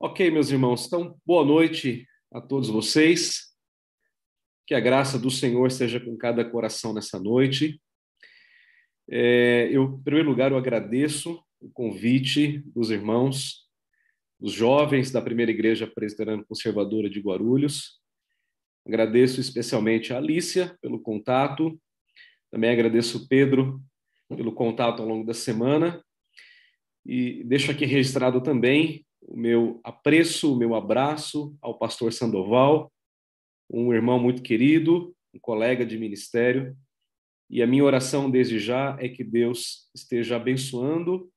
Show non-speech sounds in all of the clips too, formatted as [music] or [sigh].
Ok, meus irmãos, então boa noite a todos vocês. Que a graça do Senhor seja com cada coração nessa noite. É, eu, em primeiro lugar, eu agradeço o convite dos irmãos, dos jovens da Primeira Igreja Presbiteriana Conservadora de Guarulhos. Agradeço especialmente a Alícia pelo contato. Também agradeço o Pedro pelo contato ao longo da semana. E deixo aqui registrado também o meu apreço, o meu abraço ao pastor Sandoval, um irmão muito querido, um colega de ministério, e a minha oração desde já é que Deus esteja abençoando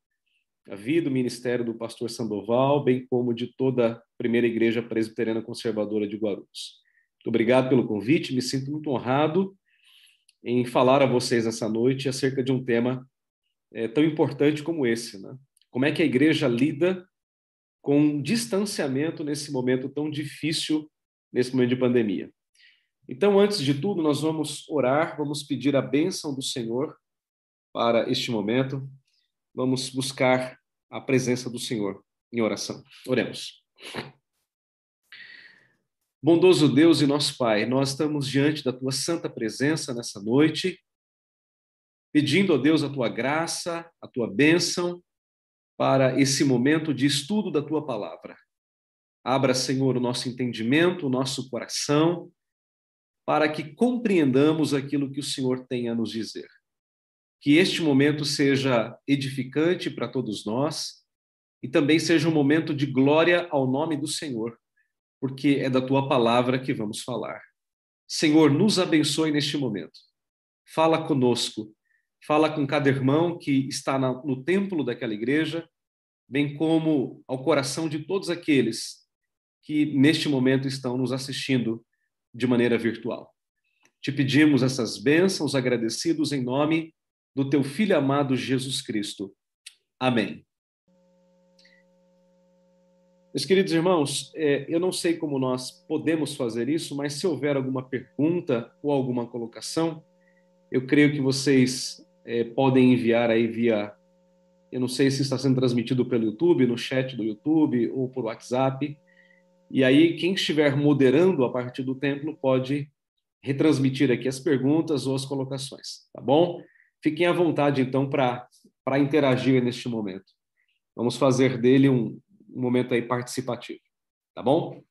a vida, o ministério do pastor Sandoval, bem como de toda a primeira igreja presbiteriana conservadora de Guarulhos. Muito obrigado pelo convite, me sinto muito honrado em falar a vocês essa noite acerca de um tema é, tão importante como esse, né? Como é que a igreja lida com distanciamento nesse momento tão difícil, nesse momento de pandemia. Então, antes de tudo, nós vamos orar, vamos pedir a bênção do Senhor para este momento, vamos buscar a presença do Senhor em oração. Oremos. Bondoso Deus e nosso Pai, nós estamos diante da tua santa presença nessa noite, pedindo a Deus a tua graça, a tua bênção, para esse momento de estudo da tua palavra. Abra, Senhor, o nosso entendimento, o nosso coração, para que compreendamos aquilo que o Senhor tem a nos dizer. Que este momento seja edificante para todos nós e também seja um momento de glória ao nome do Senhor, porque é da tua palavra que vamos falar. Senhor, nos abençoe neste momento. Fala conosco, fala com cada irmão que está no templo daquela igreja, bem como ao coração de todos aqueles que neste momento estão nos assistindo de maneira virtual. Te pedimos essas bênçãos agradecidos em nome do teu filho amado Jesus Cristo. Amém. Meus queridos irmãos, é, eu não sei como nós podemos fazer isso, mas se houver alguma pergunta ou alguma colocação, eu creio que vocês é, podem enviar aí via eu não sei se está sendo transmitido pelo YouTube, no chat do YouTube ou por WhatsApp. E aí, quem estiver moderando a partir do templo pode retransmitir aqui as perguntas ou as colocações, tá bom? Fiquem à vontade, então, para interagir neste momento. Vamos fazer dele um, um momento aí participativo, tá bom?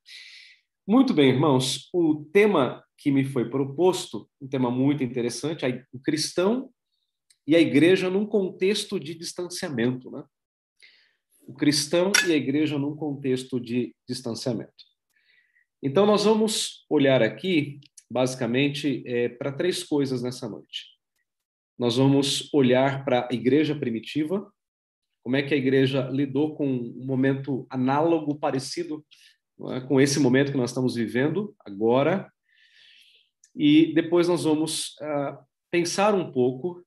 Muito bem, irmãos. O tema que me foi proposto, um tema muito interessante, o cristão e a igreja num contexto de distanciamento, né? O cristão e a igreja num contexto de distanciamento. Então, nós vamos olhar aqui, basicamente, é, para três coisas nessa noite. Nós vamos olhar para a igreja primitiva, como é que a igreja lidou com um momento análogo, parecido é, com esse momento que nós estamos vivendo agora. E depois nós vamos uh, pensar um pouco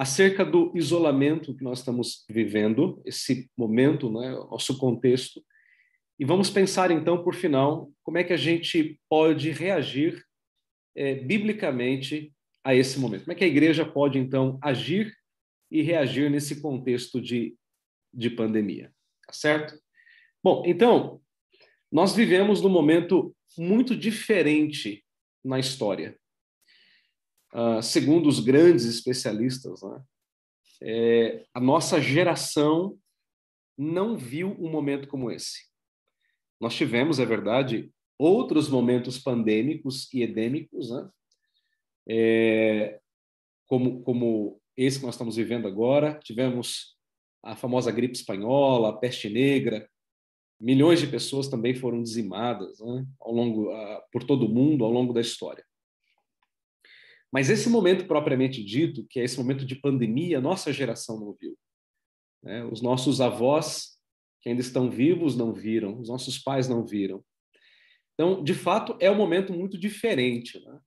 acerca do isolamento que nós estamos vivendo, esse momento, né, nosso contexto, e vamos pensar então, por final, como é que a gente pode reagir é, biblicamente a esse momento. Como é que a igreja pode então agir e reagir nesse contexto de, de pandemia, tá certo? Bom, então, nós vivemos num momento muito diferente na história uh, segundo os grandes especialistas, né, é, a nossa geração não viu um momento como esse. Nós tivemos, é verdade, outros momentos pandêmicos e endêmicos, né? É, como, como esse que nós estamos vivendo agora. Tivemos a famosa gripe espanhola, a peste negra. Milhões de pessoas também foram dizimadas né? ao longo, uh, por todo o mundo ao longo da história. Mas esse momento propriamente dito, que é esse momento de pandemia, nossa geração não viu. Né? Os nossos avós, que ainda estão vivos, não viram, os nossos pais não viram. Então, de fato, é um momento muito diferente, né?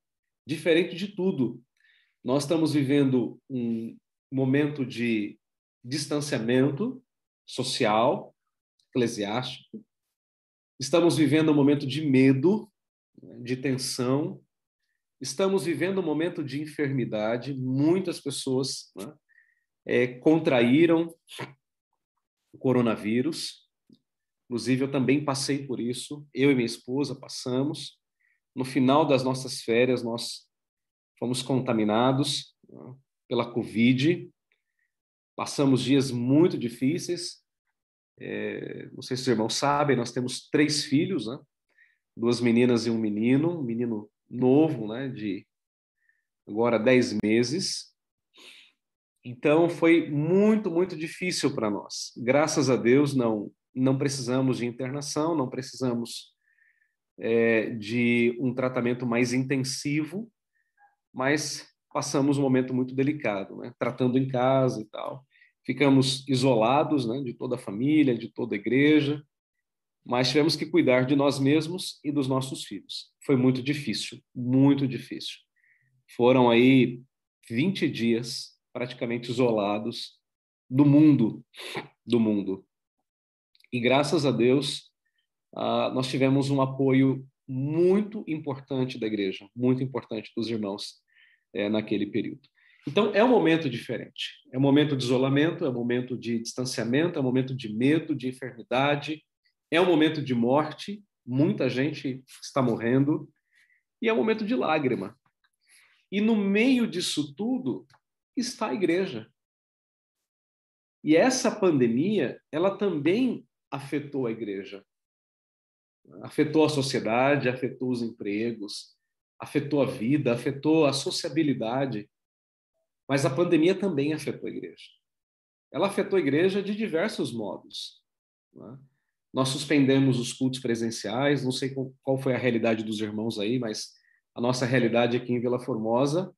diferente de tudo. Nós estamos vivendo um momento de distanciamento social, eclesiástico. Estamos vivendo um momento de medo, né? de tensão, Estamos vivendo um momento de enfermidade, muitas pessoas né, é, contraíram o coronavírus. Inclusive, eu também passei por isso, eu e minha esposa passamos. No final das nossas férias, nós fomos contaminados né, pela Covid, passamos dias muito difíceis. É, não sei se os irmãos sabem, nós temos três filhos, né? duas meninas e um menino, um menino novo, né, de agora 10 meses. Então foi muito, muito difícil para nós. Graças a Deus não não precisamos de internação, não precisamos é, de um tratamento mais intensivo, mas passamos um momento muito delicado, né? Tratando em casa e tal. Ficamos isolados, né? De toda a família, de toda a igreja mas tivemos que cuidar de nós mesmos e dos nossos filhos. Foi muito difícil, muito difícil. Foram aí 20 dias praticamente isolados do mundo, do mundo. E graças a Deus, uh, nós tivemos um apoio muito importante da igreja, muito importante dos irmãos é, naquele período. Então, é um momento diferente. É um momento de isolamento, é um momento de distanciamento, é um momento de medo, de enfermidade, é um momento de morte, muita gente está morrendo, e é um momento de lágrima. E no meio disso tudo está a igreja. E essa pandemia, ela também afetou a igreja. Afetou a sociedade, afetou os empregos, afetou a vida, afetou a sociabilidade. Mas a pandemia também afetou a igreja. Ela afetou a igreja de diversos modos. Né? Nós suspendemos os cultos presenciais, não sei qual foi a realidade dos irmãos aí, mas a nossa realidade aqui em Vila Formosa,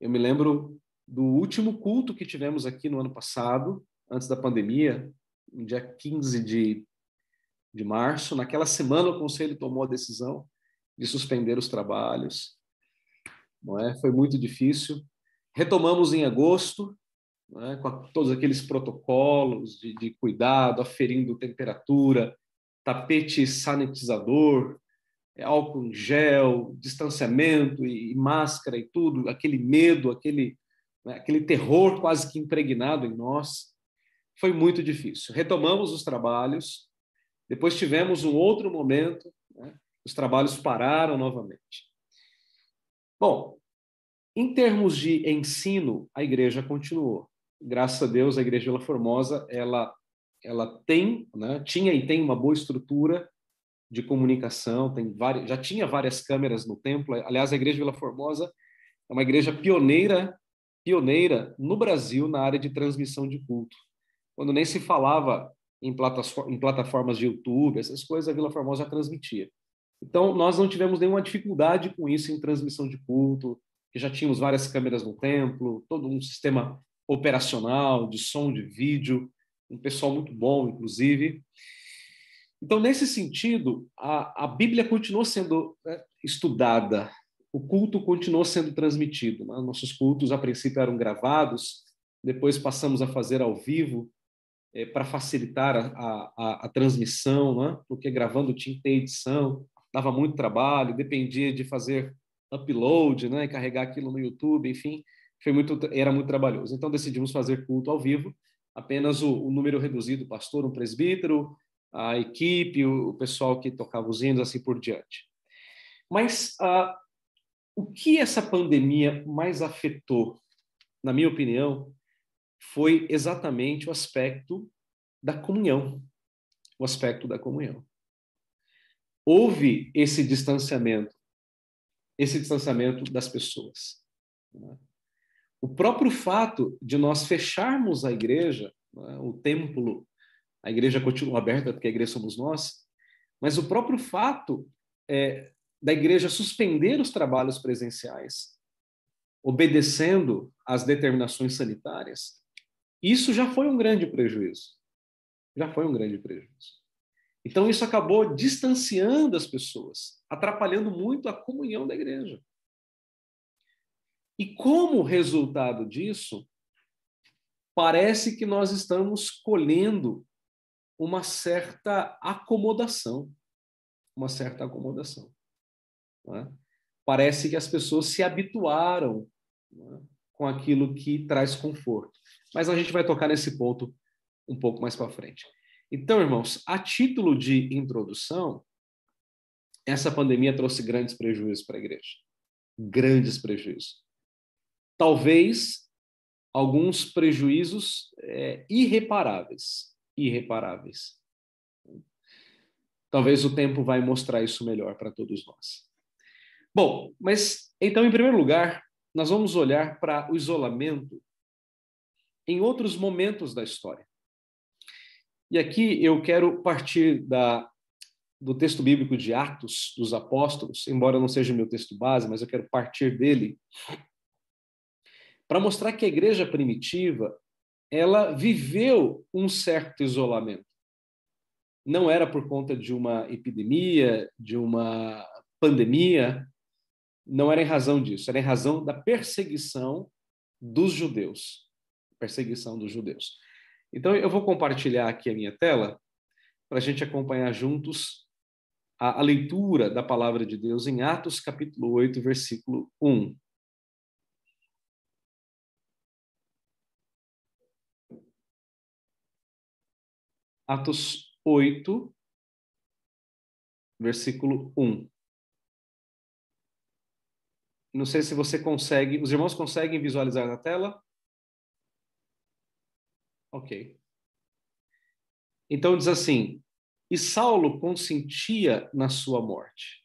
eu me lembro do último culto que tivemos aqui no ano passado, antes da pandemia, no dia 15 de, de março. Naquela semana, o conselho tomou a decisão de suspender os trabalhos. Não é? Foi muito difícil. Retomamos em agosto, né, com a, todos aqueles protocolos de, de cuidado, aferindo temperatura, tapete sanitizador, é, álcool em gel, distanciamento e, e, máscara e tudo, aquele medo, aquele, né, aquele terror quase que impregnado em nós, foi muito difícil. Retomamos os trabalhos, depois tivemos um outro momento, né, os trabalhos pararam novamente. Bom, em termos de ensino, a igreja continuou graças a Deus, a Igreja Vila Formosa, ela, ela tem, né, tinha e tem uma boa estrutura de comunicação, tem várias, já tinha várias câmeras no templo. Aliás, a Igreja Vila Formosa é uma igreja pioneira, pioneira no Brasil na área de transmissão de culto. Quando nem se falava em, plataformas de YouTube, essas coisas, a Vila Formosa transmitia. Então, nós não tivemos nenhuma dificuldade com isso em transmissão de culto, que já tínhamos várias câmeras no templo, todo um sistema operacional, de som, de vídeo, um pessoal muito bom, inclusive. Então, nesse sentido, a, a Bíblia continuou sendo né, estudada, o culto continuou sendo transmitido. Né? Nossos cultos, a princípio, eram gravados, depois passamos a fazer ao vivo, é, para facilitar a, a, a transmissão, né? porque gravando tinha que ter edição, dava muito trabalho, dependia de fazer upload, né? e carregar aquilo no YouTube, enfim foi muito, era muito trabalhoso. Então decidimos fazer culto ao vivo, apenas o, o número reduzido, o pastor, um presbítero, a equipe, o, o, pessoal que tocava os hinos, assim por diante. Mas uh, o que essa pandemia mais afetou, na minha opinião, foi exatamente o aspecto da comunhão, o aspecto da comunhão. Houve esse distanciamento, esse distanciamento das pessoas. Né? O próprio fato de nós fecharmos a igreja, né, o templo, a igreja continua aberta porque a igreja somos nós, mas o próprio fato é, da igreja suspender os trabalhos presenciais, obedecendo às determinações sanitárias, isso já foi um grande prejuízo. Já foi um grande prejuízo. Então, isso acabou distanciando as pessoas, atrapalhando muito a comunhão da igreja. E como resultado disso, parece que nós estamos colhendo uma certa acomodação. Uma certa acomodação. É? Parece que as pessoas se habituaram é? com aquilo que traz conforto. Mas a gente vai tocar nesse ponto um pouco mais para frente. Então, irmãos, a título de introdução, essa pandemia trouxe grandes prejuízos para a igreja. Grandes prejuízos. Talvez alguns prejuízos é, irreparáveis. Irreparáveis. Talvez o tempo vai mostrar isso melhor para todos nós. Bom, mas então, em primeiro lugar, nós vamos olhar para o isolamento em outros momentos da história. E aqui eu quero partir da, do texto bíblico de Atos dos Apóstolos, embora não seja o meu texto base, mas eu quero partir dele, para mostrar que a igreja primitiva ela viveu um certo isolamento. Não era por conta de uma epidemia, de uma pandemia, não era em razão disso, era em razão da perseguição dos judeus. Perseguição dos judeus. Então, eu vou compartilhar aqui a minha tela para a gente acompanhar juntos a, a, leitura da palavra de Deus em Atos, capítulo 8, versículo 1. Atos 8, versículo 1. Não sei se você consegue. Os irmãos conseguem visualizar na tela? Ok. Então diz assim: E Saulo consentia na sua morte.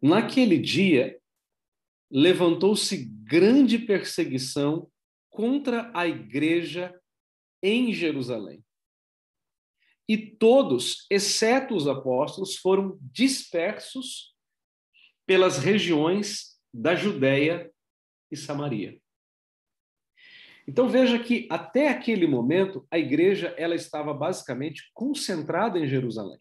Naquele dia, levantou-se grande perseguição contra a igreja em Jerusalém. E todos, exceto os apóstolos, foram dispersos pelas regiões da Judéia e Samaria. Então veja que até aquele momento a igreja ela estava basicamente concentrada em Jerusalém.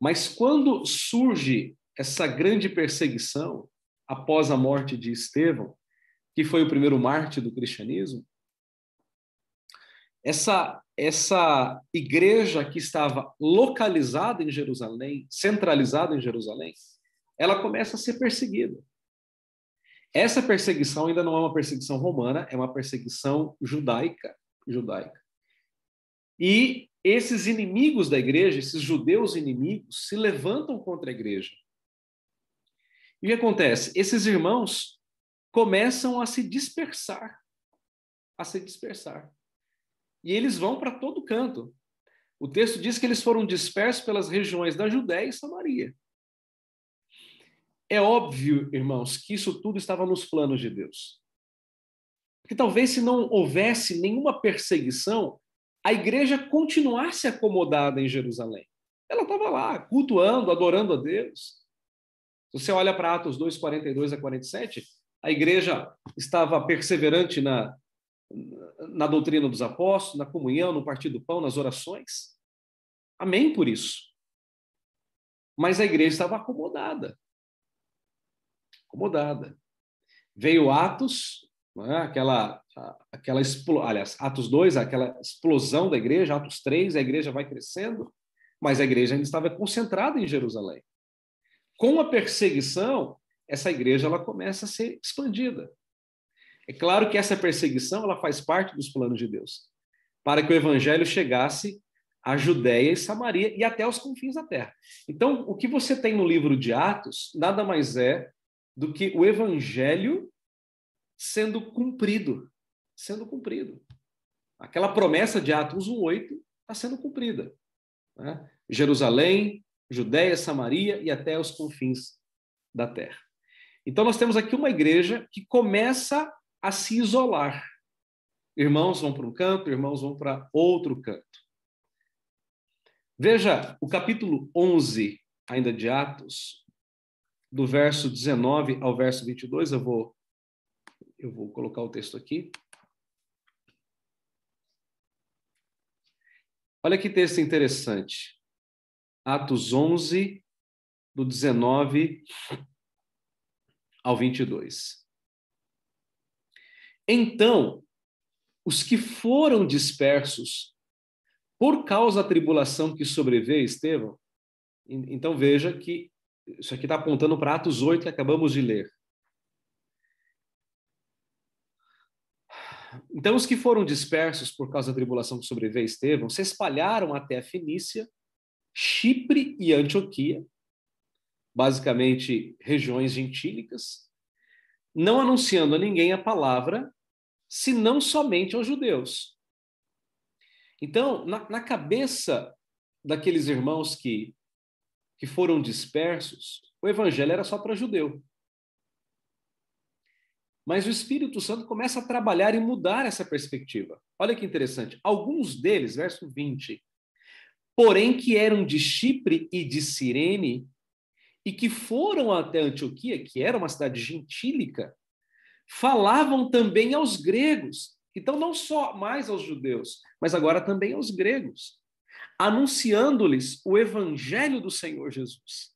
Mas quando surge essa grande perseguição após a morte de Estevão, que foi o primeiro mártir do cristianismo, essa essa igreja que estava localizada em Jerusalém, centralizada em Jerusalém, ela começa a ser perseguida. Essa perseguição ainda não é uma perseguição romana, é uma perseguição judaica, judaica. E esses inimigos da igreja, esses judeus inimigos, se levantam contra a igreja. E o que acontece? Esses irmãos começam a se dispersar, a se dispersar. E eles vão para todo canto. O texto diz que eles foram dispersos pelas regiões da Judéia e Samaria. É óbvio, irmãos, que isso tudo estava nos planos de Deus. Porque talvez se não houvesse nenhuma perseguição, a igreja continuasse acomodada em Jerusalém. Ela estava lá, cultuando, adorando a Deus. Se você olha para Atos 2, 42 a 47, a igreja estava perseverante na, na doutrina dos apóstolos, na comunhão, no partir do pão, nas orações. Amém por isso. Mas a igreja estava acomodada acomodada. Veio Atos, é? aquela, aquela aliás, Atos 2, aquela explosão da igreja, Atos 3, a igreja vai crescendo, mas a igreja ainda estava concentrada em Jerusalém. Com a perseguição, essa igreja ela começa a ser expandida. É claro que essa perseguição ela faz parte dos planos de Deus, para que o evangelho chegasse à Judéia e Samaria e até os confins da terra. Então, o que você tem no livro de Atos nada mais é do que o evangelho sendo cumprido, sendo cumprido. Aquela promessa de Atos 1:8 está sendo cumprida. Né? Jerusalém, Judéia, Samaria e até os confins da terra. Então nós temos aqui uma igreja que começa a se isolar. Irmãos vão para um canto, irmãos vão para outro canto. Veja o capítulo 11 ainda de Atos, do verso 19 ao verso 22, eu vou, eu vou colocar o texto aqui. Olha que texto interessante. Atos 11, do 19 ao 22. Então, os que foram dispersos por causa da tribulação que sobreveio Estevão, então veja que isso aqui está apontando para Atos 8 que acabamos de ler. Então, os que foram dispersos por causa da tribulação que sobreveio Estevão se espalharam até a Fenícia, Chipre e Antioquia, basicamente regiões gentílicas, não anunciando a ninguém a palavra, senão somente aos judeus. Então, na, na cabeça daqueles irmãos que, que foram dispersos, o evangelho era só para judeu. Mas o Espírito Santo começa a trabalhar e mudar essa perspectiva. Olha que interessante. Alguns deles, verso 20, porém que eram de Chipre e de Cirene, e que foram até Antioquia, que era uma cidade gentílica, falavam também aos gregos. Então, não só mais aos judeus, mas agora também aos gregos, anunciando-lhes o evangelho do Senhor Jesus.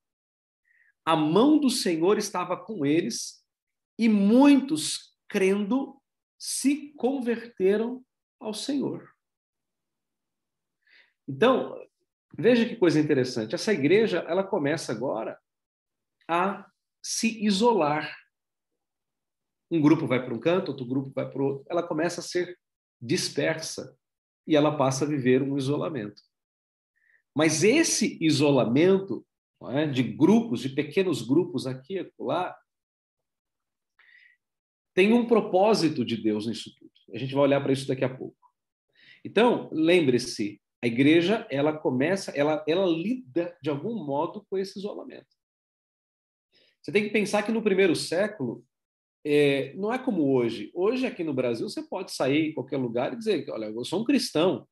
A mão do Senhor estava com eles e muitos, crendo, se converteram ao Senhor. Então, veja que coisa interessante. Essa igreja, ela começa agora a se isolar. Um grupo vai para um canto, outro grupo vai para o outro. Ela começa a ser dispersa e ela passa a viver um isolamento. Mas esse isolamento é, de grupos, de pequenos grupos aqui e lá, tem um propósito de Deus nisso tudo. A gente vai olhar para isso daqui a pouco. Então, lembre-se, a igreja, ela começa, ela, ela lida de algum modo com esse isolamento. Você tem que pensar que no primeiro século, é, não é como hoje. Hoje, aqui no Brasil, você pode sair em qualquer lugar e dizer: olha, eu sou um cristão,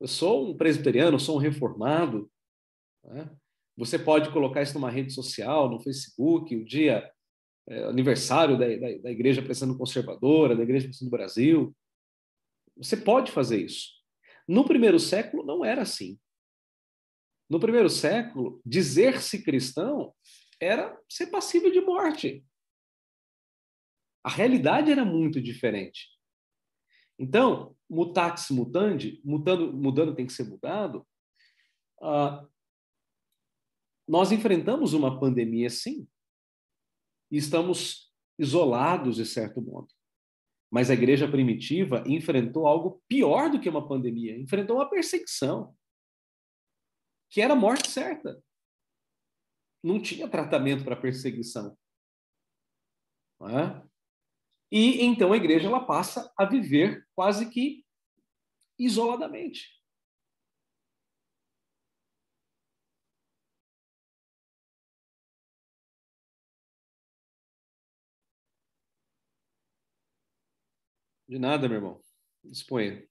eu sou um presbiteriano, eu sou um reformado. Né? Você pode colocar isso numa rede social, no Facebook, o dia é, aniversário da, da, da Igreja Prestando Conservadora, da Igreja Prestando Brasil. Você pode fazer isso. No primeiro século, não era assim. No primeiro século, dizer-se cristão era ser passível de morte. A realidade era muito diferente. Então, mutatis mutandi, mudando, mudando tem que ser mudado, uh, nós enfrentamos uma pandemia, sim, e estamos isolados, de certo modo. Mas a igreja primitiva enfrentou algo pior do que uma pandemia, enfrentou uma perseguição, que era a morte certa não tinha tratamento para perseguição. É? E então a igreja ela passa a viver quase que isoladamente. De nada, meu irmão. Disponha.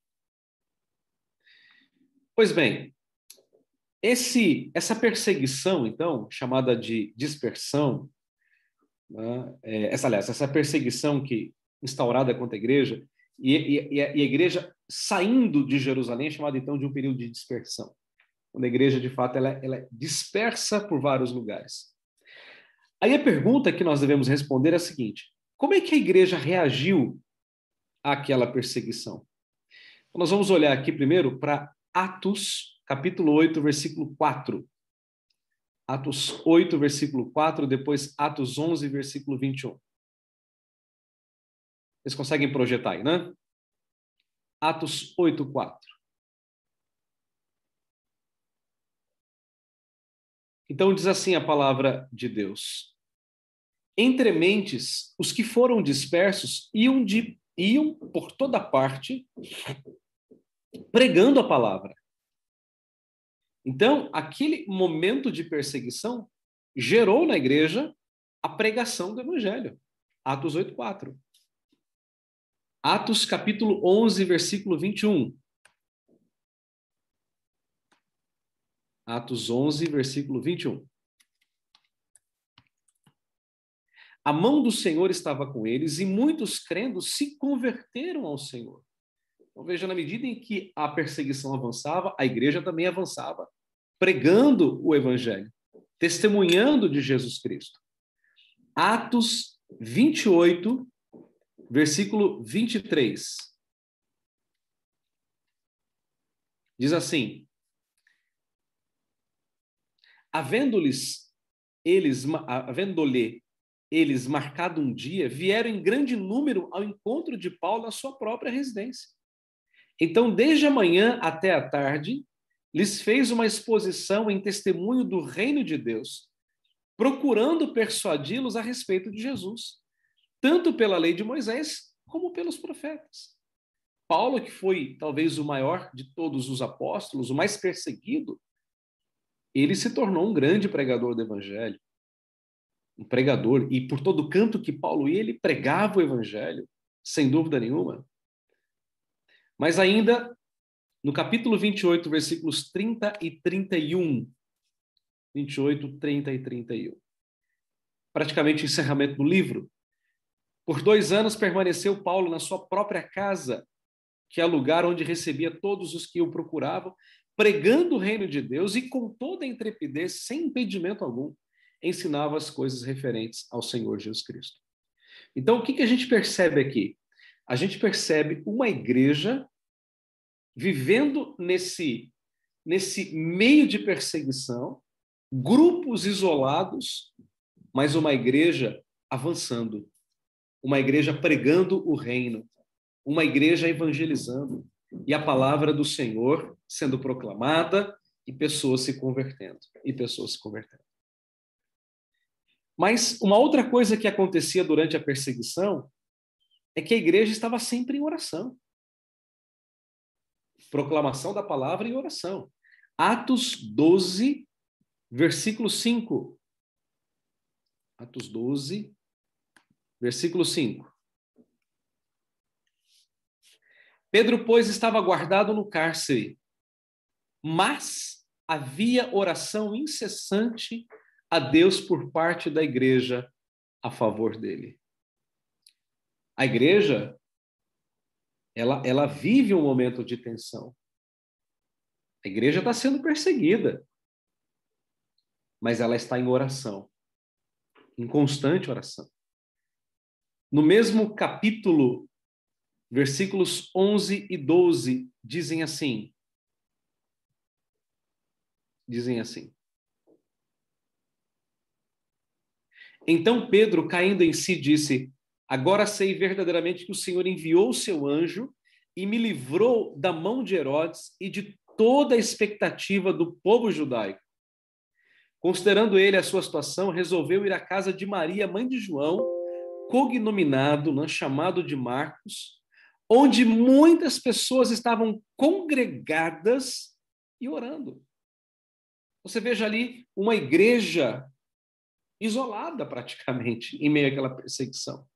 Pois bem, esse, essa perseguição, então, chamada de dispersão, né, é, essa, aliás, essa perseguição que instaurada contra a igreja, e, e, e, a, igreja saindo de Jerusalém é chamada, então, de um período de dispersão. Quando a igreja, de fato, ela, ela dispersa por vários lugares. Aí a pergunta que nós devemos responder é a seguinte: como é que a igreja reagiu àquela perseguição? Então, nós vamos olhar aqui primeiro para Atos capítulo 8, versículo 4. Atos 8, versículo 4, depois Atos 11, versículo 21. Vocês conseguem projetar aí, né? Atos 8, 4. Então diz assim a palavra de Deus: Entre mentes, os que foram dispersos iam, de, iam por toda parte pregando a palavra. Então, aquele momento de perseguição gerou na igreja a pregação do evangelho. Atos 8:4. Atos capítulo 11, versículo 21. Atos 11, versículo 21. A mão do Senhor estava com eles e muitos crendo se converteram ao Senhor. Então veja, na medida em que a perseguição avançava, a igreja também avançava, pregando o evangelho, testemunhando de Jesus Cristo. Atos 28, versículo 23. Diz assim: Havendo-lhes eles, havendo-lhe eles, marcado um dia, vieram em grande número ao encontro de Paulo na sua própria residência. Então, desde a manhã até a tarde, lhes fez uma exposição em testemunho do reino de Deus, procurando persuadi-los a respeito de Jesus, tanto pela lei de Moisés como pelos profetas. Paulo, que foi talvez o maior de todos os apóstolos, o mais perseguido, ele se tornou um grande pregador do evangelho. Um pregador, e por todo canto que Paulo ia, ele pregava o evangelho, sem dúvida nenhuma. Mas ainda no capítulo 28, versículos 30 e 31. 28, 30 e 31. Praticamente o encerramento do livro. Por dois anos permaneceu Paulo na sua própria casa, que é o lugar onde recebia todos os que o procuravam, pregando o reino de Deus e com toda intrepidez, sem impedimento algum, ensinava as coisas referentes ao Senhor Jesus Cristo. Então, o que, que a gente percebe aqui? A gente percebe uma igreja vivendo nesse, nesse meio de perseguição, grupos isolados, mas uma igreja avançando, uma igreja pregando o reino, uma igreja evangelizando e a palavra do Senhor sendo proclamada e pessoas se convertendo, e pessoas se convertendo. Mas uma outra coisa que acontecia durante a perseguição é que a igreja estava sempre em oração. Proclamação da palavra e oração. Atos 12, versículo 5. Atos 12, versículo 5. Pedro, pois, estava guardado no cárcere, mas havia oração incessante a Deus por parte da igreja a favor dele. A igreja, ela, ela vive um momento de tensão. A igreja está sendo perseguida, mas ela está em oração, em constante oração. No mesmo capítulo versículos 11 e 12 dizem assim: dizem assim. Então Pedro, caindo em si, disse: Agora sei verdadeiramente que o Senhor enviou o seu anjo e me livrou da mão de Herodes e de toda a expectativa do povo judaico. Considerando ele a sua situação, resolveu ir à casa de Maria, mãe de João, cognominado, né, chamado de Marcos, onde muitas pessoas estavam congregadas e orando. Você veja ali uma igreja isolada praticamente [laughs] em meio àquela perseguição.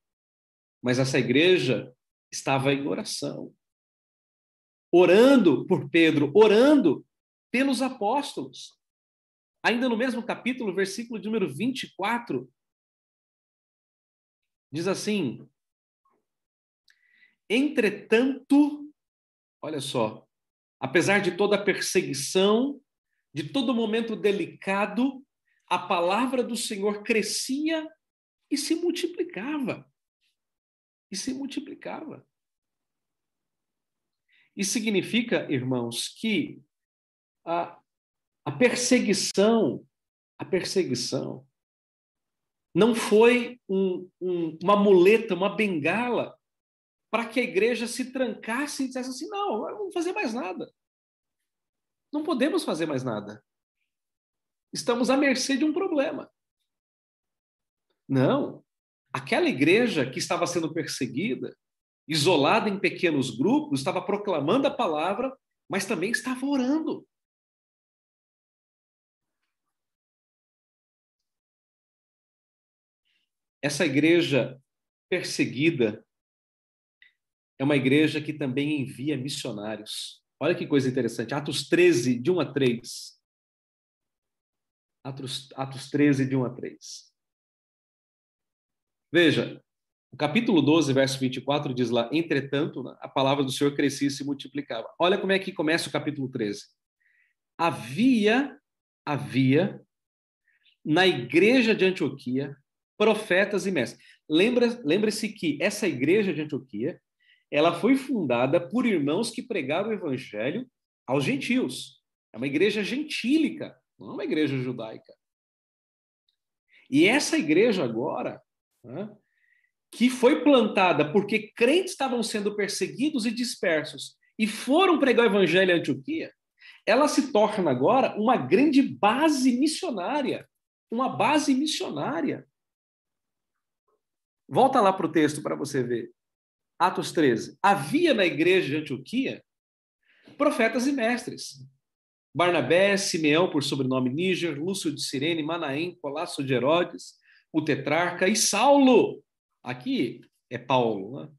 Mas essa igreja estava em oração, orando por Pedro, orando pelos apóstolos. Ainda no mesmo capítulo, versículo de número 24, diz assim: Entretanto, olha só, apesar de toda a perseguição, de todo momento delicado, a palavra do Senhor crescia e se multiplicava. E se multiplicava. Isso significa, irmãos, que a, a perseguição, a perseguição, não foi um, um, uma muleta, uma bengala para que a igreja se trancasse e dissesse assim: não, não vamos fazer mais nada. Não podemos fazer mais nada. Estamos à mercê de um problema. Não. Aquela igreja que estava sendo perseguida, isolada em pequenos grupos, estava proclamando a palavra, mas também estava orando. Essa igreja perseguida, é uma igreja que também envia missionários. Olha que coisa interessante. Atos 13, de 1 a 3. Atos, Atos 13, de 1 a 3. Veja, o capítulo 12, verso 24 diz lá: Entretanto, a palavra do Senhor crescia e se multiplicava. Olha como é que começa o capítulo 13. Havia, havia, na igreja de Antioquia, profetas e mestres. Lembre-se que essa igreja de Antioquia ela foi fundada por irmãos que pregaram o evangelho aos gentios. É uma igreja gentílica, não é uma igreja judaica. E essa igreja agora, né? que foi plantada porque crentes estavam sendo perseguidos e dispersos e foram pregar o evangelho em Antioquia, ela se torna agora uma grande base missionária. Uma base missionária. Volta lá para o texto para você ver. Atos 13. Havia na igreja de Antioquia profetas e mestres. Barnabé, Simeão, por sobrenome Níger, Lúcio de Sirene, Manaém, Colasso de Herodes, o tetrarca e Saulo. Aqui é Paulo. Né?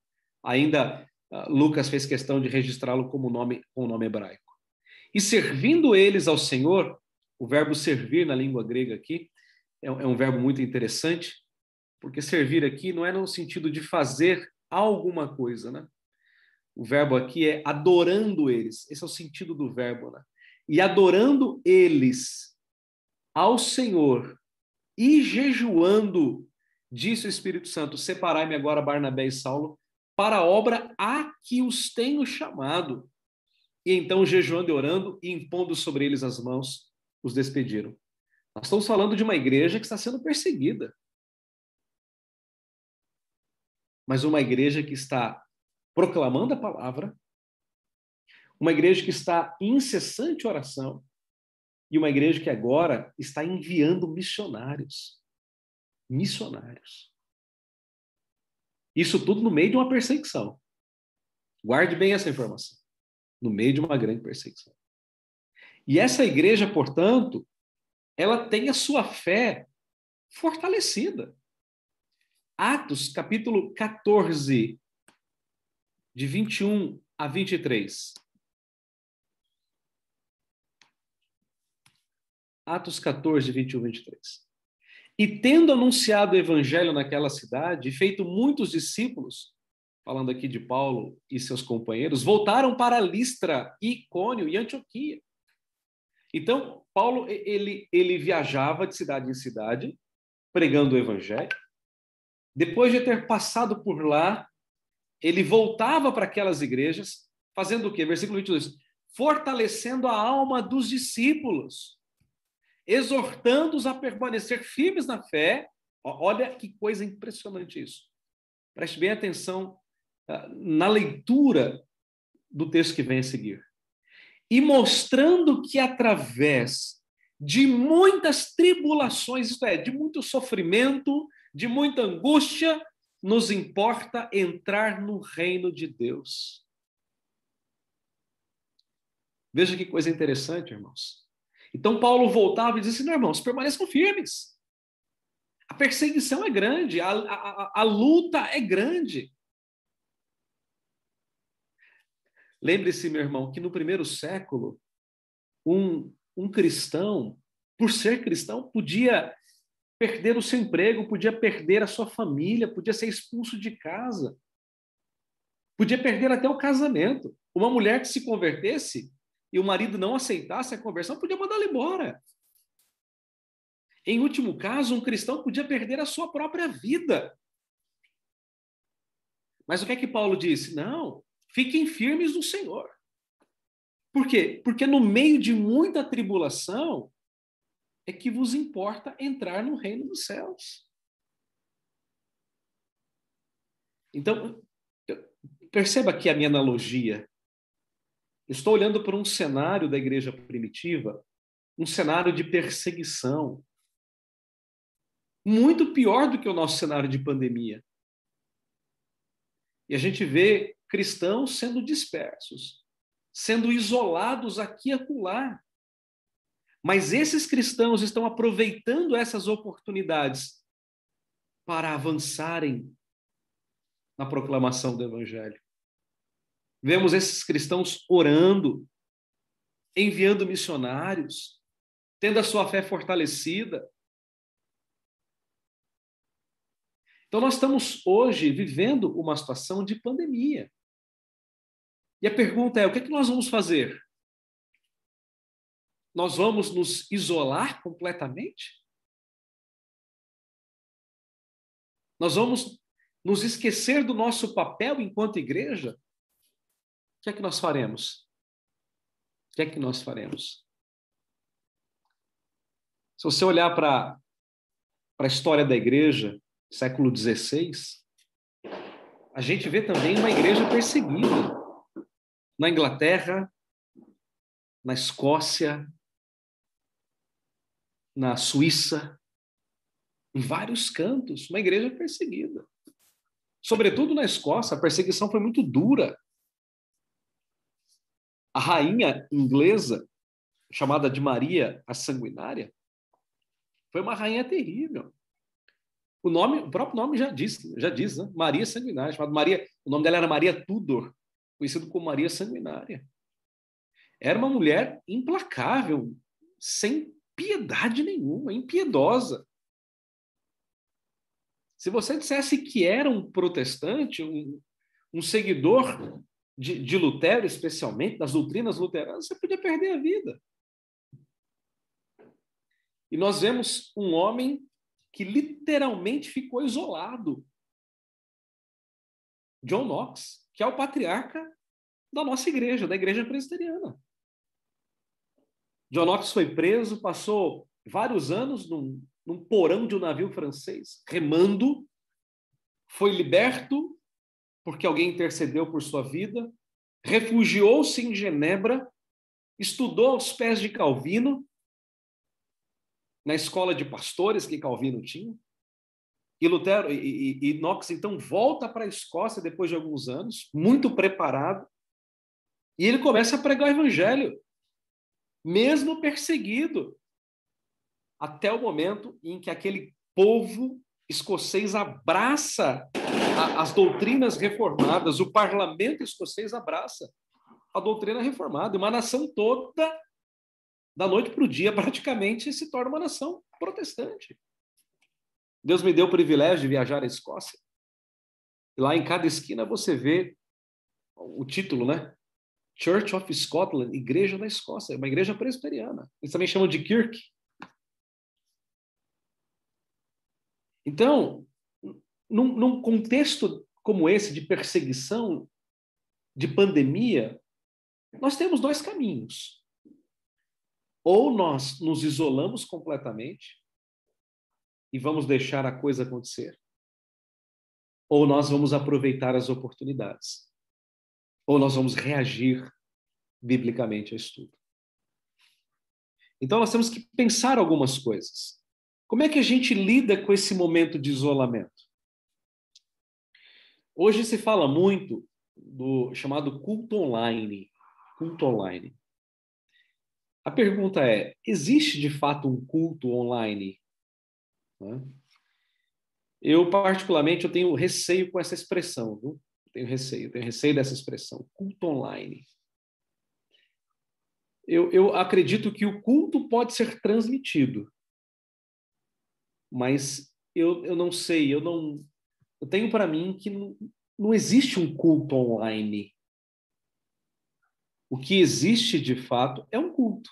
Ainda uh, Lucas fez questão de registrá-lo como nome, com o nome hebraico. E servindo eles ao Senhor, o verbo servir na língua grega aqui é, é um verbo muito interessante, porque servir aqui não é no sentido de fazer alguma coisa, né? O verbo aqui é adorando eles. Esse é o sentido do verbo, né? E adorando eles ao Senhor e jejuando, disse o Espírito Santo: Separai-me agora Barnabé e Saulo para a obra a que os tenho chamado. E então, jejuando e orando e impondo sobre eles as mãos, os despediram. Nós estamos falando de uma igreja que está sendo perseguida. Mas uma igreja que está proclamando a palavra, uma igreja que está em incessante oração, e uma igreja que agora está enviando missionários. Missionários. Isso tudo no meio de uma perseguição. Guarde bem essa informação no meio de uma grande perseguição. E essa igreja, portanto, ela tem a sua fé fortalecida. Atos, capítulo 14, de 21 a 23. Atos 14, 21 a 23. E tendo anunciado o evangelho naquela cidade, e feito muitos discípulos, falando aqui de Paulo e seus companheiros, voltaram para Listra, Icônio e Antioquia. Então, Paulo ele, ele viajava de cidade em cidade, pregando o evangelho. Depois de ter passado por lá, ele voltava para aquelas igrejas, fazendo o quê? Versículo 22. Fortalecendo a alma dos discípulos, exortando-os a permanecer firmes na fé. Olha que coisa impressionante isso. Preste bem atenção na leitura do texto que vem a seguir. E mostrando que através de muitas tribulações, isto é, de muito sofrimento, de muita angústia, nos importa entrar no reino de Deus. Veja que coisa interessante, irmãos. Então Paulo voltava e disse: assim, irmãos, permaneçam firmes. A perseguição é grande, a, a, a luta é grande. Lembre-se, meu irmão, que no primeiro século, um, um cristão, por ser cristão, podia perder o seu emprego, podia perder a sua família, podia ser expulso de casa, podia perder até o casamento. Uma mulher que se convertesse e o marido não aceitasse a conversão, podia mandá-la embora. Em último caso, um cristão podia perder a sua própria vida. Mas o que é que Paulo disse? Não, Fiquem firmes no Senhor. Por quê? Porque no meio de muita tribulação é que vos importa entrar no reino dos céus. Então, perceba aqui a minha analogia. Estou olhando para um cenário da igreja primitiva, um cenário de perseguição, muito pior do que o nosso cenário de pandemia. E a gente vê cristãos sendo dispersos, sendo isolados aqui e acolá. Mas esses cristãos estão aproveitando essas oportunidades para avançarem na proclamação do Evangelho. Vemos esses cristãos orando, enviando missionários, tendo a sua fé fortalecida, Então, nós estamos hoje vivendo uma situação de pandemia. E a pergunta é: o que, é que nós vamos fazer? Nós vamos nos isolar completamente? Nós vamos nos esquecer do nosso papel enquanto igreja? O que é que nós faremos? O que é que nós faremos? Se você olhar para a história da igreja, século XVI, a gente vê também uma igreja perseguida. Na Inglaterra, na Escócia, na Suíça, em vários cantos, uma igreja perseguida. Sobretudo na Escócia, a perseguição foi muito dura. A rainha inglesa, chamada de Maria a Sanguinária, foi uma rainha terrível. O nome, o próprio nome já diz, já diz, né? Maria Sanguinária, chamada Maria, o nome dela era Maria Tudor, conhecido como Maria Sanguinária. Era uma mulher implacável, sem piedade nenhuma, impiedosa. Se você dissesse que era um protestante, um, um seguidor de, de Lutero, especialmente, das doutrinas luteranas, você podia perder a vida. E nós vemos um homem que literalmente ficou isolado. John Knox, que é o patriarca da nossa igreja, da igreja presbiteriana. John Knox foi preso, passou vários anos num, num porão de um navio francês, remando, foi liberto porque alguém intercedeu por sua vida, refugiou-se em Genebra, estudou aos pés de Calvino, na escola de pastores que Calvino tinha. E Lutero e, e, e Knox então volta para a Escócia depois de alguns anos, muito preparado, e ele começa a pregar o evangelho, mesmo perseguido, até o momento em que aquele povo escocês abraça as doutrinas reformadas, o parlamento escocês abraça a doutrina reformada, uma nação toda da noite para o dia, [laughs] praticamente se torna uma nação protestante. Deus me deu o privilégio de viajar à Escócia. E lá em cada esquina você vê o título, né? Church of Scotland, Igreja da Escócia, uma igreja presbiteriana. Eles também chamam de Kirk. Então, num, num contexto como esse de perseguição, de pandemia, nós temos dois caminhos. Ou nós nos isolamos completamente e vamos deixar a coisa acontecer, ou nós vamos aproveitar as oportunidades, ou nós vamos reagir biblicamente ao estudo. Então nós temos que pensar algumas coisas. Como é que a gente lida com esse momento de isolamento? Hoje se fala muito do chamado culto online. Culto online. A pergunta é: existe de fato um culto online? Eu, particularmente, eu tenho receio com essa expressão, viu? tenho receio, tenho receio dessa expressão, culto online. Eu, eu acredito que o culto pode ser transmitido, mas eu, eu não sei, eu não. Eu tenho para mim que não, não existe um culto online. O que existe de fato é um culto.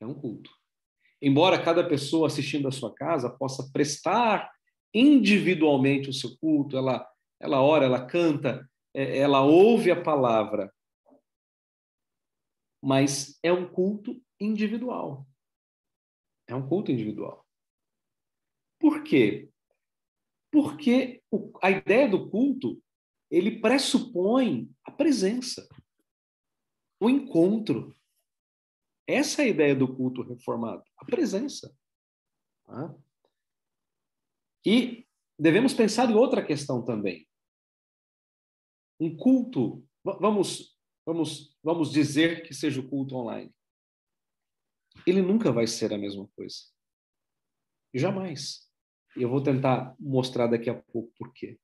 É um culto. Embora cada pessoa assistindo à sua casa possa prestar individualmente o seu culto, ela, ela ora, ela canta, é, ela ouve a palavra, mas é um culto individual. É um culto individual. Por quê? Porque a ideia do culto ele pressupõe a presença, o encontro. Essa é a ideia do culto reformado, a presença. Tá? E devemos pensar em outra questão também. Um culto, vamos, vamos, vamos dizer que seja o culto online. Ele nunca vai ser a mesma coisa. Jamais. E eu vou tentar mostrar daqui a pouco por quê.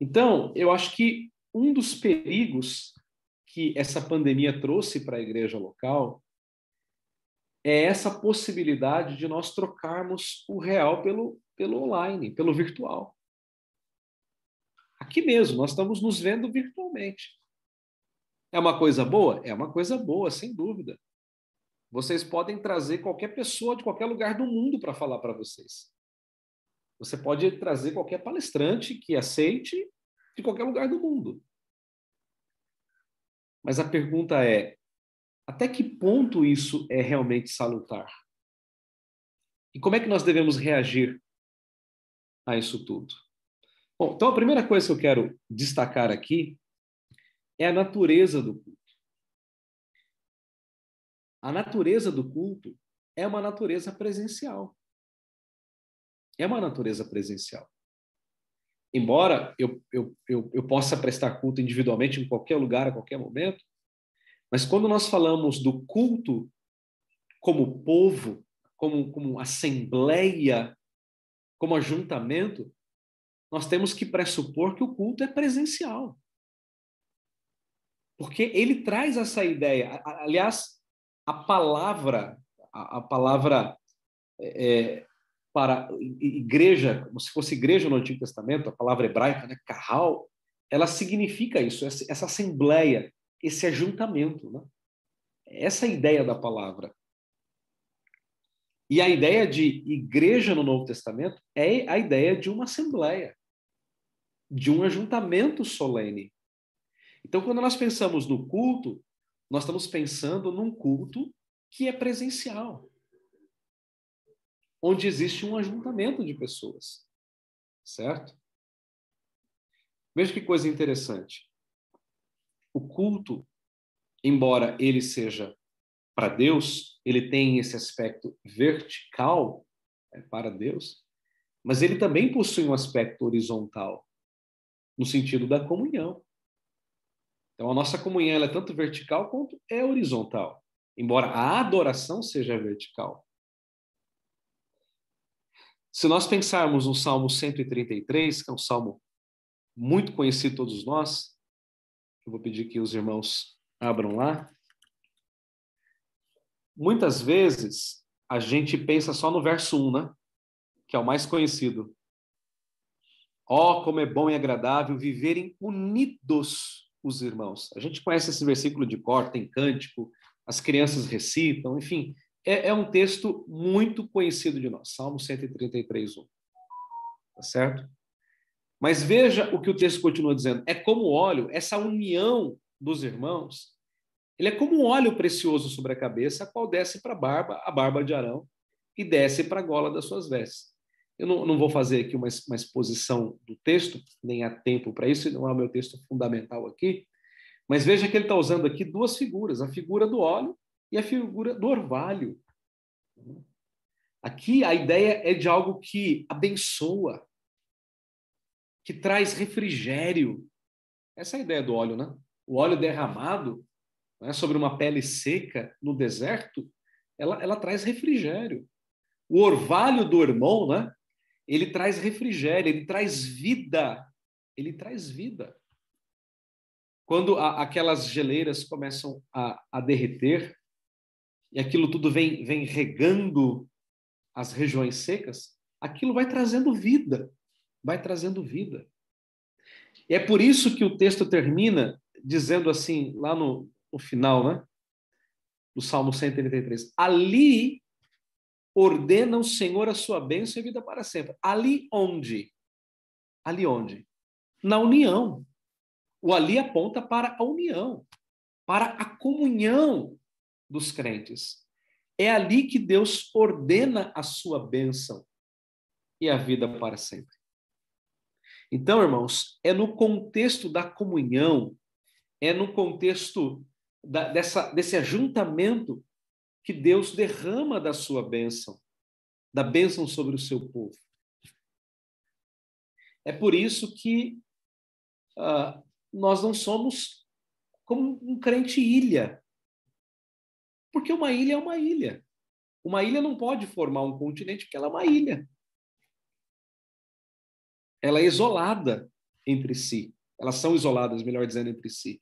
Então, eu acho que um dos perigos que essa pandemia trouxe para a igreja local é essa possibilidade de nós trocarmos o real pelo, pelo online, pelo virtual. Aqui mesmo, nós estamos nos vendo virtualmente. É uma coisa boa? É uma coisa boa, sem dúvida. Vocês podem trazer qualquer pessoa de qualquer lugar do mundo para falar para vocês. Você pode trazer qualquer palestrante que aceite de qualquer lugar do mundo. Mas a pergunta é: até que ponto isso é realmente salutar? E como é que nós devemos reagir a isso tudo? Bom, então a primeira coisa que eu quero destacar aqui é a natureza do culto. A natureza do culto é uma natureza presencial. É uma natureza presencial. Embora eu, eu, eu, eu possa prestar culto individualmente em qualquer lugar, a qualquer momento, mas quando nós falamos do culto como povo, como, como assembleia, como ajuntamento, nós temos que pressupor que o culto é presencial. Porque ele traz essa ideia. Aliás, a palavra, a, a palavra é, para igreja, como se fosse igreja no Antigo Testamento, a palavra hebraica, né, carral, ela significa isso, essa, essa assembleia, esse ajuntamento. Né? Essa é a ideia da palavra. E a ideia de igreja no Novo Testamento é a ideia de uma assembleia, de um ajuntamento solene. Então, quando nós pensamos no culto, nós estamos pensando num culto que é presencial, onde existe um ajuntamento de pessoas, certo? Veja que coisa interessante. O culto, embora ele seja para Deus, ele tem esse aspecto vertical é, para Deus, mas ele também possui um aspecto horizontal, no sentido da comunhão. Então, a nossa comunhão é tanto vertical quanto é horizontal, embora a adoração seja vertical. Se nós pensarmos no Salmo 133, que é um salmo muito conhecido todos nós, eu vou pedir que os irmãos abram lá. Muitas vezes a gente pensa só no verso 1, né? Que é o mais conhecido. Ó, oh, como é bom e agradável viverem unidos os irmãos. A gente conhece esse versículo de cor, tem cântico, as crianças recitam, enfim, é, é um texto muito conhecido de nós, Salmo 133, 1. Tá certo? Mas veja o que o texto continua dizendo. É como óleo, essa união dos irmãos, ele é como um óleo precioso sobre a cabeça, a qual desce para a barba, a barba de Arão, e desce para a gola das suas vestes. Eu não, não vou fazer aqui uma, uma, exposição do texto, nem há tempo para isso, não é o meu texto fundamental aqui, mas veja que ele está usando aqui duas figuras, a figura do óleo e a figura do orvalho. Aqui a ideia é de algo que abençoa, que traz refrigério. Essa é a ideia do óleo, né? O óleo derramado né, sobre uma pele seca no deserto, ela, ela traz refrigério. O orvalho do irmão, né? Ele traz refrigério, ele traz vida. Ele traz vida. Quando a, aquelas geleiras começam a, a derreter e aquilo tudo vem, vem regando as regiões secas, aquilo vai trazendo vida, vai trazendo vida. E é por isso que o texto termina dizendo assim, lá no, no final, né? Do Salmo 133. Ali ordena o Senhor a sua bênção e vida para sempre. Ali onde? Ali onde? Na união. O ali aponta para a união, para a comunhão dos crentes. É ali que Deus ordena a sua bênção e a vida para sempre. Então, irmãos, é no contexto da comunhão, é no contexto da, dessa, desse ajuntamento que Deus derrama da sua bênção, da bênção sobre o seu povo. É por isso que uh, nós não somos como um crente ilha. Porque uma ilha é uma ilha. Uma ilha não pode formar um continente porque ela é uma ilha. Ela é isolada entre si. Elas são isoladas, melhor dizendo, entre si.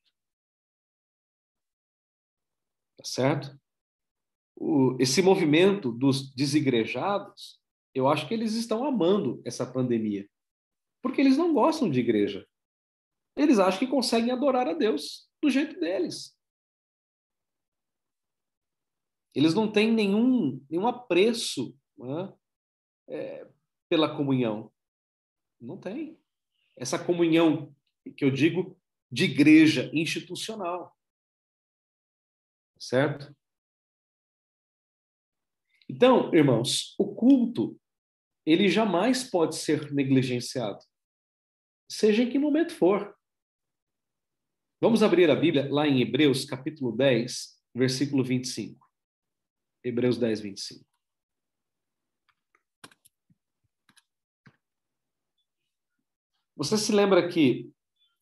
Tá certo? Esse movimento dos desigrejados, eu acho que eles estão amando essa pandemia. Porque eles não gostam de igreja. Eles acham que conseguem adorar a Deus do jeito deles. Eles não têm nenhum, nenhum apreço né, é, pela comunhão. Não tem. Essa comunhão que eu digo de igreja institucional. Certo? Então, irmãos, o culto, ele jamais pode ser negligenciado, seja em que momento for. Vamos abrir a Bíblia lá em Hebreus, capítulo 10, versículo 25. Hebreus 10, 25. Você se lembra que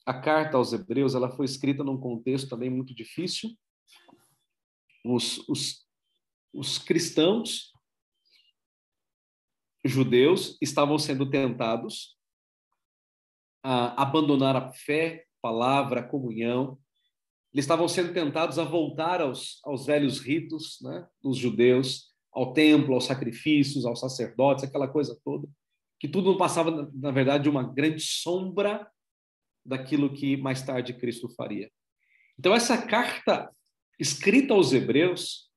a carta aos Hebreus ela foi escrita num contexto também muito difícil? Os, os, os cristãos judeus estavam sendo tentados a abandonar a fé, palavra, comunhão. Eles estavam sendo tentados a voltar aos, aos velhos ritos né, dos judeus, ao templo, aos sacrifícios, aos sacerdotes, aquela coisa toda que tudo não passava, na verdade, de uma grande sombra daquilo que mais tarde Cristo faria. Então, essa carta escrita aos Hebreus,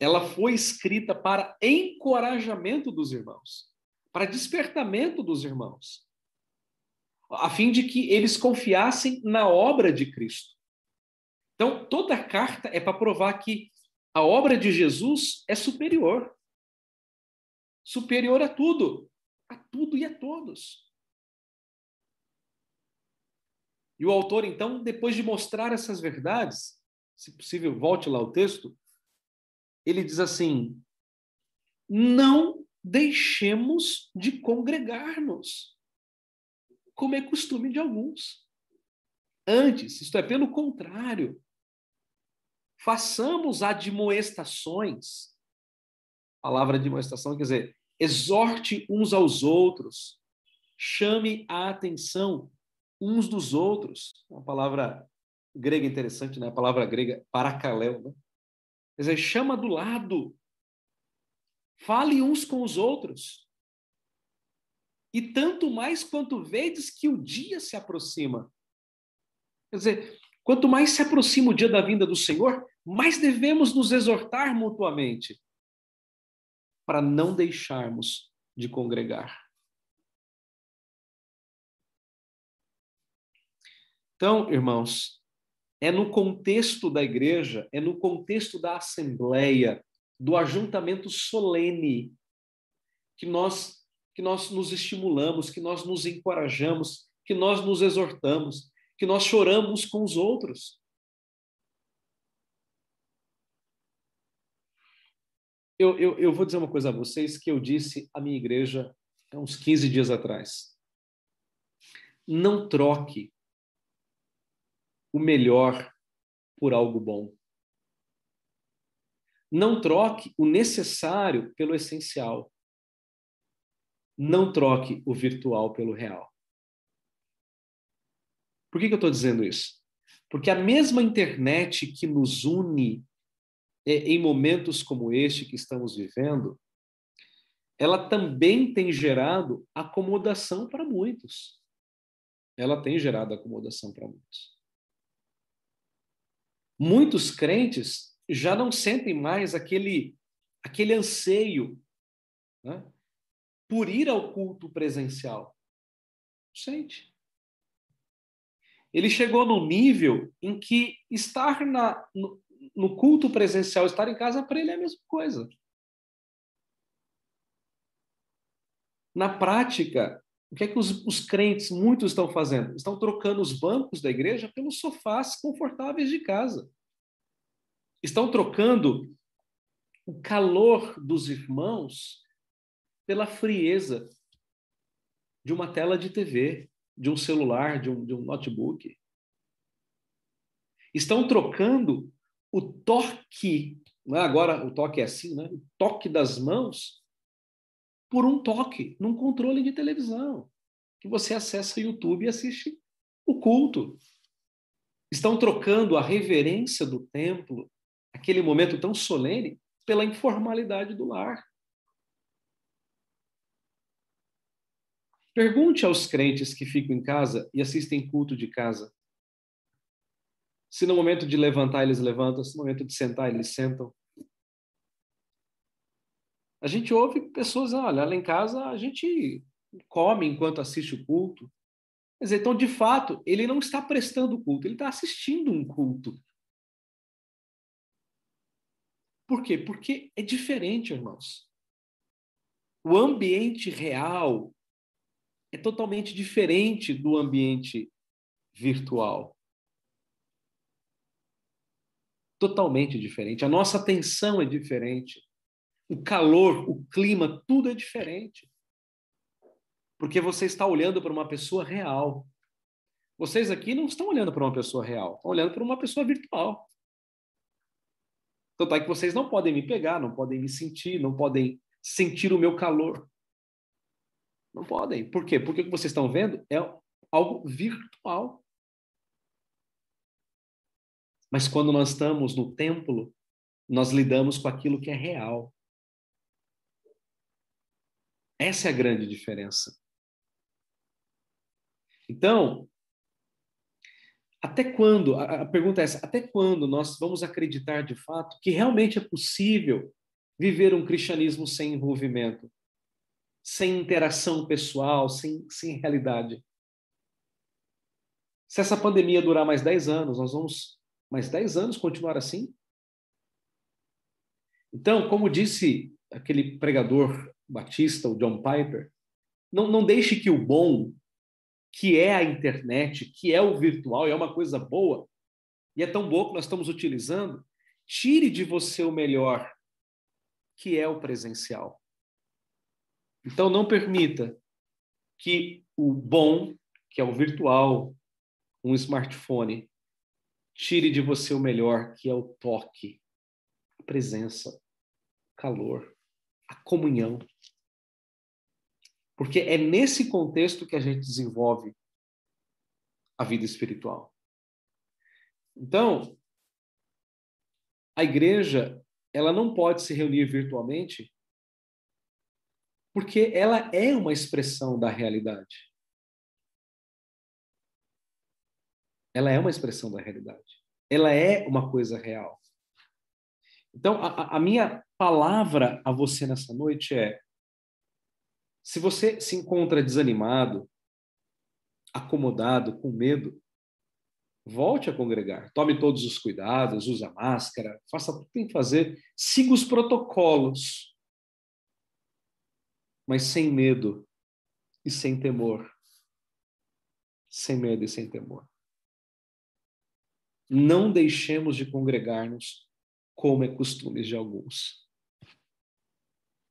ela foi escrita para encorajamento dos irmãos, para despertamento dos irmãos, a fim de que eles confiassem na obra de Cristo. Então, toda a carta é para provar que a obra de Jesus é superior. Superior a tudo a tudo e a todos. E o autor, então, depois de mostrar essas verdades, se possível, volte lá ao texto, ele diz assim: não deixemos de congregar-nos, como é costume de alguns. Antes, isto é, pelo contrário, façamos admoestações. Palavra admoestação quer dizer exorte uns aos outros, chame a atenção uns dos outros. Uma palavra grega interessante, né? A palavra grega paracaléu, né? Quer dizer, chama do lado. Fale uns com os outros. E tanto mais quanto vedes que o dia se aproxima. Quer dizer, quanto mais se aproxima o dia da vinda do Senhor, mais devemos nos exortar mutuamente para não deixarmos de congregar. Então, irmãos, é no contexto da igreja, é no contexto da assembleia, do ajuntamento solene que nós que nós nos estimulamos, que nós nos encorajamos, que nós nos exortamos, que nós choramos com os outros. Eu, eu, eu vou dizer uma coisa a vocês que eu disse à minha igreja há uns 15 dias atrás. Não troque o melhor por algo bom. Não troque o necessário pelo essencial. Não troque o virtual pelo real. Por que, que eu estou dizendo isso? Porque a mesma internet que nos une é, em momentos como este que estamos vivendo, ela também tem gerado acomodação para muitos. Ela tem gerado acomodação para muitos. Muitos crentes já não sentem mais aquele, aquele anseio né, por ir ao culto presencial. Sente. Ele chegou num nível em que estar na, no, no culto presencial, estar em casa, para ele é a mesma coisa. Na prática, o que é que os, os, crentes, muitos estão fazendo? Estão trocando os bancos da igreja pelos sofás confortáveis de casa. Estão trocando o calor dos irmãos pela frieza de uma tela de TV, de um celular, de um, de um notebook. Estão trocando o toque, né? agora o toque é assim, né? o toque das mãos, por um toque num controle de televisão, que você acessa o YouTube e assiste o culto. Estão trocando a reverência do templo, aquele momento tão solene, pela informalidade do lar. Pergunte aos crentes que ficam em casa e assistem culto de casa se no momento de levantar eles levantam, se no momento de sentar eles sentam. A gente ouve pessoas, olha, lá em casa a gente come enquanto assiste o culto. Quer dizer, então, de fato, ele não está prestando culto, ele está assistindo um culto. Por quê? Porque é diferente, irmãos. o ambiente real é totalmente diferente do ambiente virtual. Totalmente diferente. A nossa atenção é diferente. O calor, o clima, tudo é diferente. Porque você está olhando para uma pessoa real. Vocês aqui não estão olhando para uma pessoa real, estão olhando para uma pessoa virtual. Tanto é que vocês não podem me pegar, não podem me sentir, não podem sentir o meu calor. Não podem. Por quê? Porque o que vocês estão vendo é algo virtual. Mas quando nós estamos no templo, nós lidamos com aquilo que é real. Essa é a grande diferença. Então, até quando, a pergunta é essa, até quando nós vamos acreditar de fato que realmente é possível viver um cristianismo sem envolvimento, sem interação pessoal, sem, sem realidade? Se essa pandemia durar mais 10 anos, nós vamos mais 10 anos continuar assim? Então, como disse aquele pregador batista, o John Piper, não, não deixe que o bom que é a internet, que é o virtual, é uma coisa boa, e é tão boa que nós estamos utilizando, tire de você o melhor, que é o presencial. Então, não permita que o bom, que é o virtual, um smartphone, tire de você o melhor, que é o toque, a presença, o calor, a comunhão. Porque é nesse contexto que a gente desenvolve a vida espiritual. Então, a igreja, ela não pode se reunir virtualmente porque ela é uma expressão da realidade. Ela é uma expressão da realidade. Ela é uma coisa real. Então, a, a minha palavra a você nessa noite é: se você se encontra desanimado, acomodado, com medo, volte a congregar. Tome todos os cuidados, use a máscara, faça o que tem que fazer, siga os protocolos, mas sem medo e sem temor. Sem medo e sem temor. Não deixemos de congregar-nos como é costume de alguns.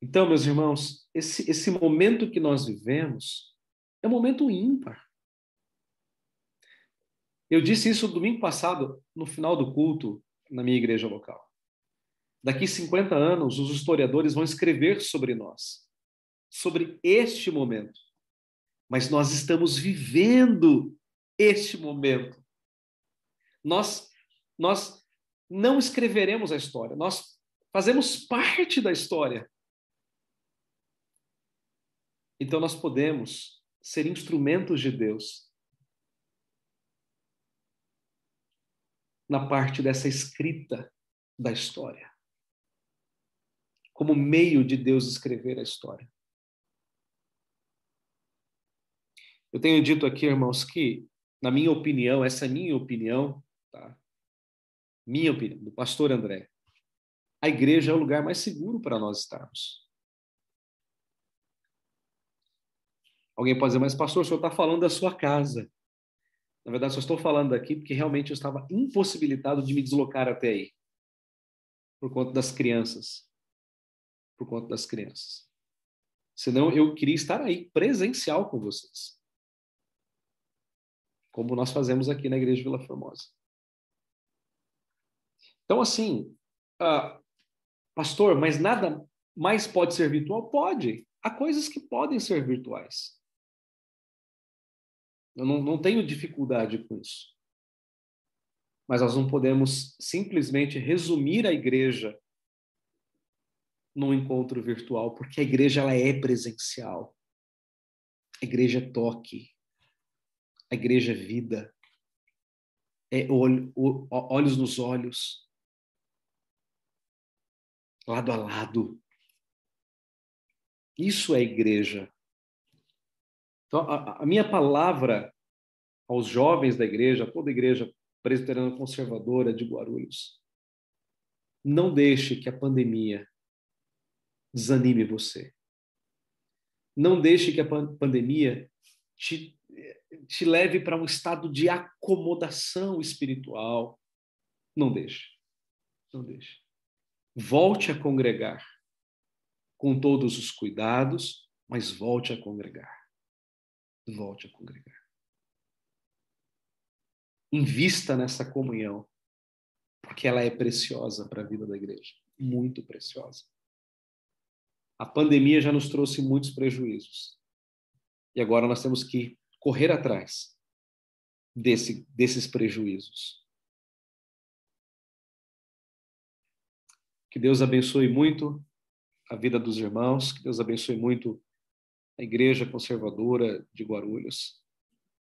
Então, meus irmãos, esse, esse momento que nós vivemos é um momento ímpar. Eu disse isso domingo passado, no final do culto, na minha igreja local. Daqui 50 anos, os historiadores vão escrever sobre nós, sobre este momento. Mas nós estamos vivendo este momento. Nós, nós não escreveremos a história, nós fazemos parte da história. Então nós podemos ser instrumentos de Deus na parte dessa escrita da história. Como meio de Deus escrever a história. Eu tenho dito aqui, irmãos, que, na minha opinião, essa é a minha opinião, tá? Minha opinião, do pastor André, a igreja é o lugar mais seguro para nós estarmos. Alguém pode dizer, mas pastor, o senhor está falando da sua casa. Na verdade, só estou falando aqui porque realmente eu estava impossibilitado de me deslocar até aí. Por conta das crianças. Por conta das crianças. Senão eu queria estar aí, presencial com vocês. Como nós fazemos aqui na Igreja Vila Formosa. Então, assim, uh, pastor, mas nada mais pode ser virtual? Pode. Há coisas que podem ser virtuais. Eu não, não tenho dificuldade com isso. Mas nós não podemos simplesmente resumir a igreja num encontro virtual, porque a igreja ela é presencial. A igreja é toque. A igreja é vida. É olho, olhos nos olhos. Lado a lado. Isso é igreja. Então, a, a minha palavra aos jovens da igreja, toda a igreja presbiteriana conservadora de Guarulhos, não deixe que a pandemia desanime você. Não deixe que a pandemia te, te leve para um estado de acomodação espiritual. Não deixe. Não deixe. Volte a congregar com todos os cuidados, mas volte a congregar. Volte a congregar. Invista nessa comunhão, porque ela é preciosa para a vida da igreja muito preciosa. A pandemia já nos trouxe muitos prejuízos. E agora nós temos que correr atrás desse, desses prejuízos. Que Deus abençoe muito a vida dos irmãos, que Deus abençoe muito a Igreja Conservadora de Guarulhos,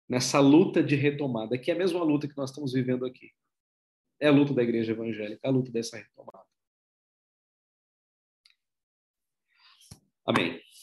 nessa luta de retomada, que é a mesma luta que nós estamos vivendo aqui. É a luta da Igreja Evangélica, a luta dessa retomada. Amém.